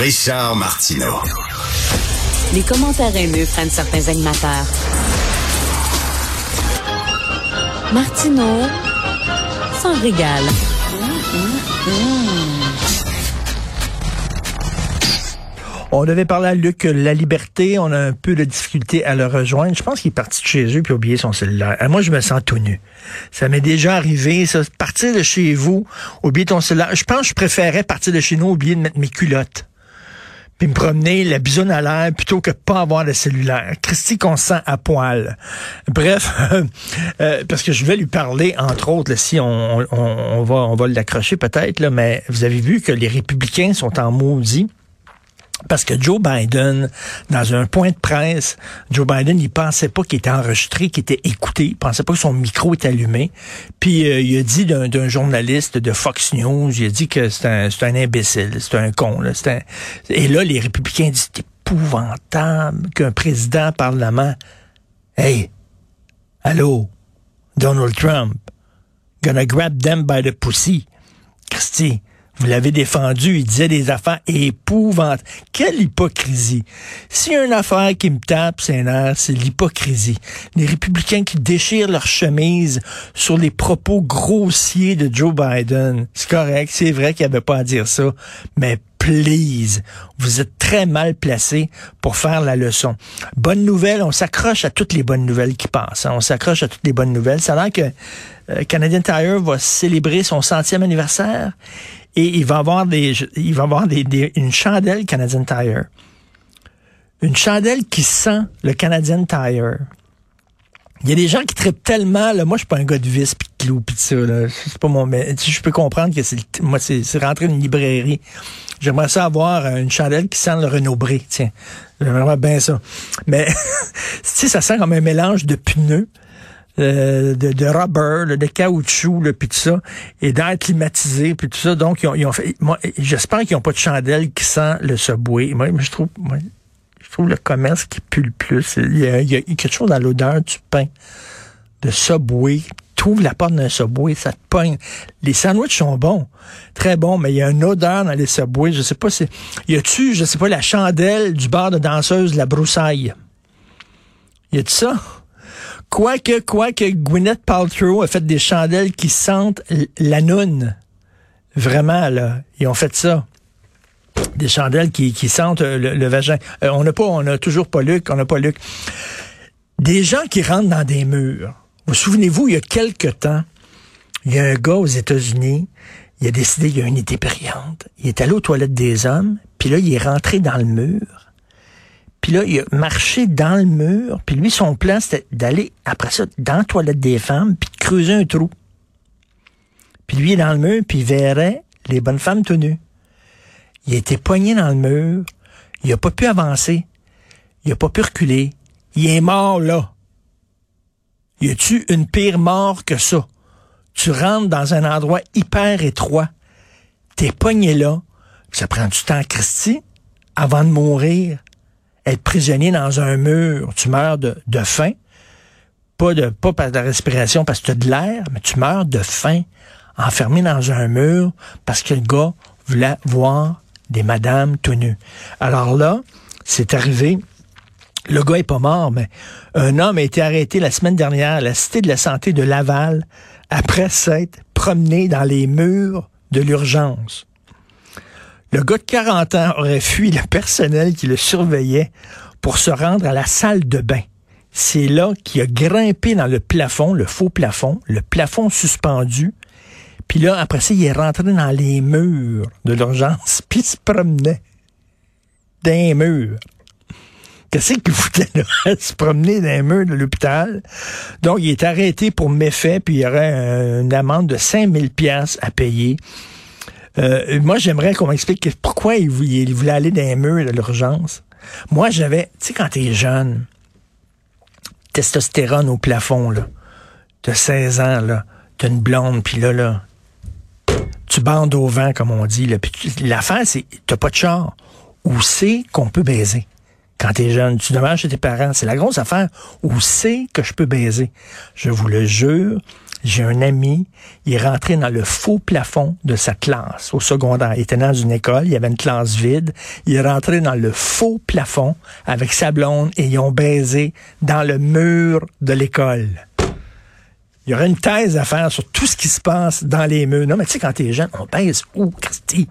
Richard Martineau. Les commentaires haineux prennent certains animateurs. Martineau s'en régale. On devait parler à Luc La Liberté. On a un peu de difficulté à le rejoindre. Je pense qu'il est parti de chez eux puis a oublié son cellulaire. Euh, moi, je me sens tout nu. Ça m'est déjà arrivé, ça. Partir de chez vous, oublier ton cellulaire. Je pense que je préférais partir de chez nous, oublier de mettre mes culottes puis me promener la bisonne à l'air plutôt que pas avoir de cellulaire. Christy qu'on sent à poil. Bref, euh, parce que je vais lui parler, entre autres, si on, on, on, va, on va l'accrocher peut-être, mais vous avez vu que les républicains sont en maudit parce que Joe Biden, dans un point de presse, Joe Biden, il pensait pas qu'il était enregistré, qu'il était écouté, il pensait pas que son micro était allumé. Puis euh, il a dit d'un journaliste de Fox News, il a dit que c'est un, imbécile, c'est un con. Là, un... Et là, les républicains disent, c'est épouvantable qu'un président parlement, hey, allô, Donald Trump, gonna grab them by the pussy. Christy, vous l'avez défendu, il disait des affaires épouvantes. Quelle hypocrisie. S'il y a une affaire qui me tape, c'est c'est l'hypocrisie. Les républicains qui déchirent leur chemise sur les propos grossiers de Joe Biden. C'est correct, c'est vrai qu'il avait pas à dire ça, mais please, vous êtes très mal placé pour faire la leçon. Bonne nouvelle, on s'accroche à toutes les bonnes nouvelles qui passent. Hein. On s'accroche à toutes les bonnes nouvelles. Ça a l'air que euh, Canadian Tire va célébrer son centième anniversaire et il va avoir des, il va avoir des, une chandelle Canadian Tire. Une chandelle qui sent le Canadian Tire. Il y a des gens qui traitent tellement, là, moi je suis pas un gars de vis pis de clou pis de ça, là. C'est pas mon, mais je peux comprendre que c'est, moi c'est, c'est rentrer dans une librairie. J'aimerais ça avoir une chandelle qui sent le Renault Bré, tiens. J'aimerais bien ça. Mais, tu sais, ça sent comme un mélange de pneus, euh, de, de rubber, de caoutchouc, puis tout ça, et d'air climatisé, puis tout ça. Donc, ils ont, ils ont fait. Moi, j'espère qu'ils n'ont pas de chandelle qui sent le subway. Moi, je trouve, moi, je trouve le commerce qui pue le plus. Il y a, il y a quelque chose dans l'odeur du pain de subway. Trouve la porte d'un subway, ça te pogne. Les sandwichs sont bons, très bons, mais il y a une odeur dans les subways. Je sais pas si. Y a-tu, je sais pas, la chandelle du bar de danseuse, la broussaille? Y a-tu ça? Quoique, quoique Gwyneth Paltrow a fait des chandelles qui sentent la noune. Vraiment, là. Ils ont fait ça. Des chandelles qui, sentent le, vagin. Euh, on n'a pas, on a toujours pas Luc, on n'a pas Luc. Des gens qui rentrent dans des murs. Vous souvenez-vous, il y a quelque temps, il y a un gars aux États-Unis, il a décidé, il y a une été périante. Il est allé aux toilettes des hommes, puis là, il est rentré dans le mur puis là, il a marché dans le mur. Puis lui, son plan, c'était d'aller, après ça, dans la toilette des femmes, puis de creuser un trou. Puis lui, dans le mur, puis il verrait les bonnes femmes tenues. Il était poigné dans le mur. Il a pas pu avancer. Il a pas pu reculer. Il est mort là. Y a-tu une pire mort que ça? Tu rentres dans un endroit hyper étroit. T'es poigné là. Ça prend du temps, Christy, avant de mourir être prisonnier dans un mur, tu meurs de, de faim, pas de pas par de respiration parce que tu as de l'air, mais tu meurs de faim, enfermé dans un mur parce que le gars voulait voir des madames tout. Alors là, c'est arrivé. Le gars est pas mort, mais un homme a été arrêté la semaine dernière à la Cité de la Santé de Laval après s'être promené dans les murs de l'urgence. Le gars de 40 ans aurait fui le personnel qui le surveillait pour se rendre à la salle de bain. C'est là qu'il a grimpé dans le plafond, le faux plafond, le plafond suspendu. Puis là, après ça, il est rentré dans les murs de l'urgence, puis se promenait dans les murs. Qu'est-ce qu'il foutait là? se promener dans les murs de l'hôpital. Donc, il est arrêté pour méfait, puis il y aurait une amende de 5000 pièces à payer. Euh, moi, j'aimerais qu'on m'explique pourquoi il voulait, aller dans les murs de l'urgence. Moi, j'avais, tu sais, quand t'es jeune, testostérone au plafond, là. T'as 16 ans, là. T'as une blonde, puis là, là, tu bandes au vent, comme on dit. L'affaire, c'est, t'as pas de char. Où c'est qu'on peut baiser? Quand t'es jeune, tu demandes chez tes parents. C'est la grosse affaire. Où c'est que je peux baiser? Je vous le jure, J'ai un ami, il est rentré dans le faux plafond de sa classe au secondaire. Il était dans une école, il y avait une classe vide. Il est rentré dans le faux plafond avec sa blonde et ils ont baisé dans le mur de l'école. Il y aurait une thèse à faire sur tout ce qui se passe dans les murs. Non, mais tu sais, quand t'es jeune, on baise où, Christy?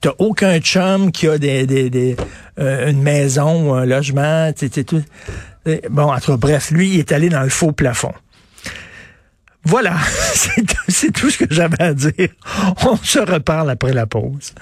T'as aucun chum qui a des, des, euh, une maison ou un logement. T'sais, t'sais, tout. Bon, entre bref, lui, il est allé dans le faux plafond. Voilà, c'est tout ce que j'avais à dire. On se reparle après la pause.